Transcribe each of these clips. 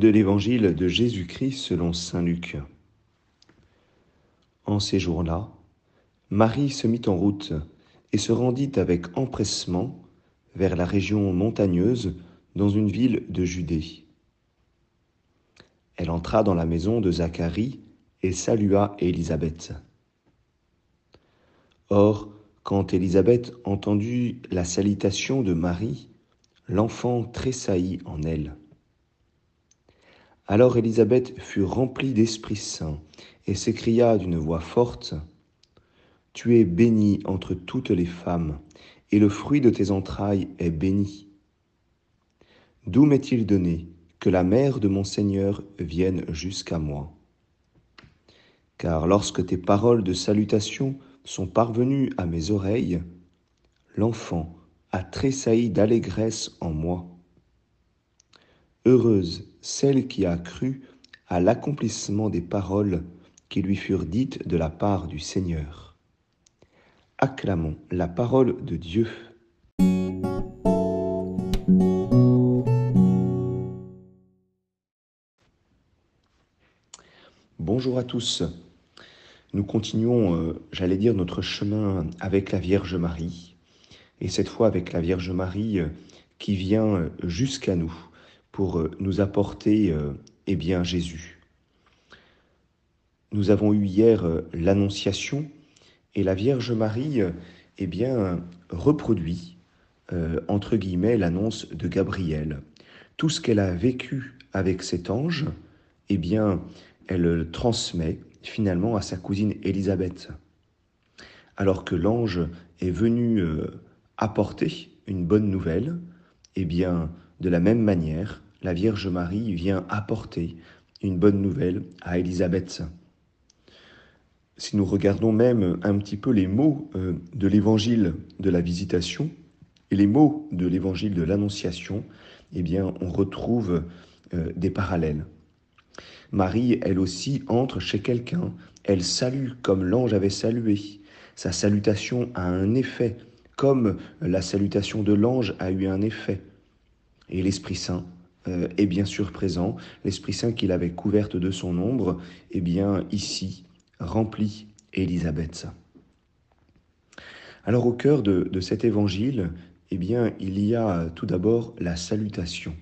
de l'évangile de Jésus-Christ selon Saint Luc. En ces jours-là, Marie se mit en route et se rendit avec empressement vers la région montagneuse dans une ville de Judée. Elle entra dans la maison de Zacharie et salua Élisabeth. Or, quand Élisabeth entendit la salutation de Marie, l'enfant tressaillit en elle. Alors Élisabeth fut remplie d'Esprit Saint et s'écria d'une voix forte, Tu es bénie entre toutes les femmes, et le fruit de tes entrailles est béni. D'où m'est-il donné que la mère de mon Seigneur vienne jusqu'à moi? Car lorsque tes paroles de salutation sont parvenues à mes oreilles, l'enfant a tressailli d'allégresse en moi. Heureuse celle qui a cru à l'accomplissement des paroles qui lui furent dites de la part du Seigneur. Acclamons la parole de Dieu. Bonjour à tous. Nous continuons, euh, j'allais dire, notre chemin avec la Vierge Marie, et cette fois avec la Vierge Marie euh, qui vient euh, jusqu'à nous pour euh, nous apporter euh, eh bien, Jésus. Nous avons eu hier euh, l'Annonciation et la Vierge Marie eh bien, reproduit, entre guillemets, l'annonce de Gabriel. Tout ce qu'elle a vécu avec cet ange, eh bien, elle le transmet finalement à sa cousine Élisabeth. Alors que l'ange est venu apporter une bonne nouvelle, eh bien, de la même manière, la Vierge Marie vient apporter une bonne nouvelle à Élisabeth. Si nous regardons même un petit peu les mots euh, de l'évangile de la visitation et les mots de l'évangile de l'annonciation, eh bien, on retrouve euh, des parallèles. Marie, elle aussi, entre chez quelqu'un. Elle salue comme l'ange avait salué. Sa salutation a un effet, comme la salutation de l'ange a eu un effet. Et l'Esprit Saint est bien sûr présent. L'Esprit Saint qu'il avait couverte de son ombre, est bien ici remplit Élisabeth. Alors au cœur de, cet évangile, eh bien, il y a tout d'abord la salutation.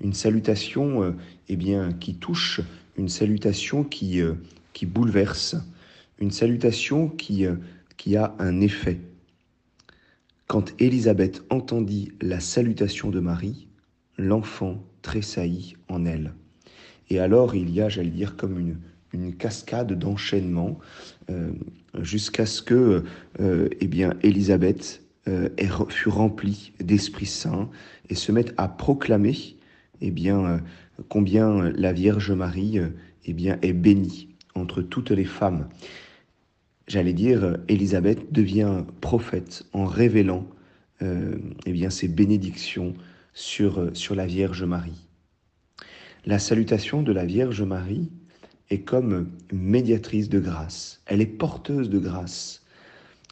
Une salutation euh, eh bien, qui touche, une salutation qui, euh, qui bouleverse, une salutation qui, qui a un effet. Quand Élisabeth entendit la salutation de Marie, l'enfant tressaillit en elle. Et alors il y a, j'allais dire, comme une, cascade d'enchaînement euh, jusqu'à ce que, euh, eh bien, Élisabeth euh, fut remplie d'Esprit Saint et se mette à proclamer, eh bien, combien la Vierge Marie, eh bien, est bénie entre toutes les femmes. J'allais dire, Élisabeth devient prophète en révélant, eh bien, ses bénédictions sur, euh, sur la Vierge Marie. La salutation de la Vierge Marie est comme médiatrice de grâce. Elle est porteuse de grâce.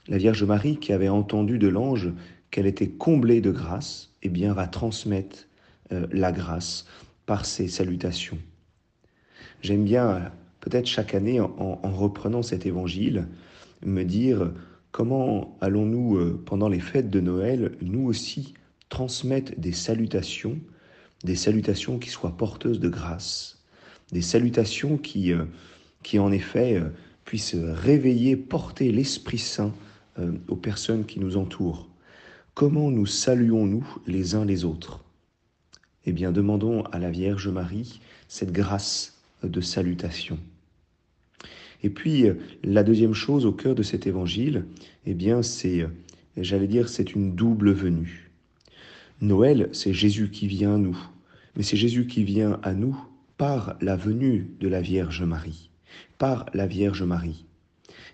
La Vierge Marie, qui avait entendu de l'ange qu'elle était comblée de grâce, eh bien, va transmettre euh, la grâce par ses salutations. J'aime bien, euh, peut-être chaque année, en, en, reprenant cet évangile, me dire comment allons-nous, pendant les fêtes de Noël, nous aussi, transmettent des salutations, des salutations qui soient porteuses de grâce, des salutations qui, euh, qui en effet euh, puissent réveiller, porter l'Esprit Saint euh, aux personnes qui nous entourent. Comment nous saluons-nous les uns les autres? Eh bien, demandons à la Vierge Marie cette grâce de salutation. Et puis, la deuxième chose au cœur de cet évangile, eh bien, c'est, j'allais dire, c'est une double venue. Noël, c'est Jésus qui vient à nous, mais c'est Jésus qui vient à nous par la venue de la Vierge Marie, par la Vierge Marie.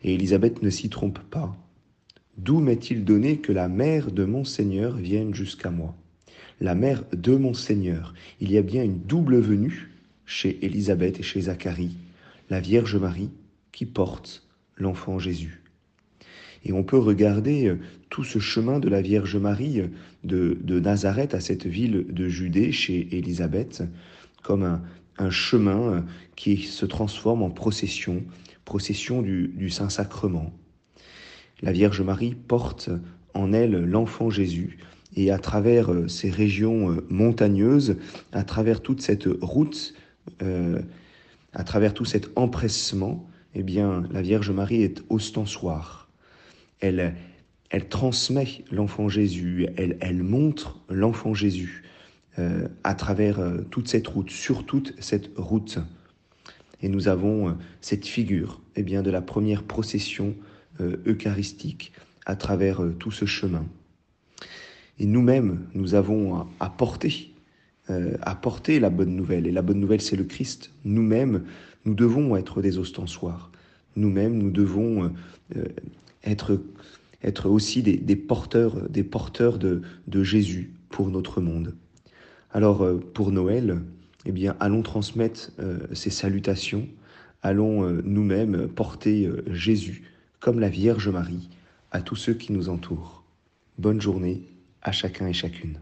Et Élisabeth ne s'y trompe pas. D'où m'est-il donné que la mère de mon Seigneur vienne jusqu'à moi? La mère de mon Seigneur. Il y a bien une double venue chez Élisabeth et chez Zacharie, la Vierge Marie qui porte l'enfant Jésus. Et on peut regarder euh, tout ce chemin de la Vierge Marie euh, de, Nazareth à cette ville de Judée chez Élisabeth. comme un, chemin qui se transforme en procession, procession du, Saint-Sacrement. La Vierge Marie porte en elle l'enfant Jésus, et à travers ces régions montagneuses, à travers toute cette route, euh, à travers tout cet empressement, eh bien, la Vierge Marie est ostensoire. Elle, transmet l'enfant Jésus, elle, montre l'enfant Jésus euh, à travers euh, toute cette route, sur toute cette route. Et nous avons euh, cette figure eh bien, de la première procession eucharistique à travers tout ce chemin. Et nous-mêmes, nous avons à, à porter apporter la bonne nouvelle. Et la bonne nouvelle, c'est le Christ. Nous-mêmes, nous devons être des ostensoirs. Nous-mêmes, nous devons être, être aussi des, des, porteurs, des porteurs de, de Jésus pour notre monde. Alors, euh, pour Noël, eh bien, allons transmettre euh, ces salutations, allons euh, nous-mêmes porter Jésus comme la Vierge Marie à tous ceux qui nous entourent. Bonne journée à chacun et chacune.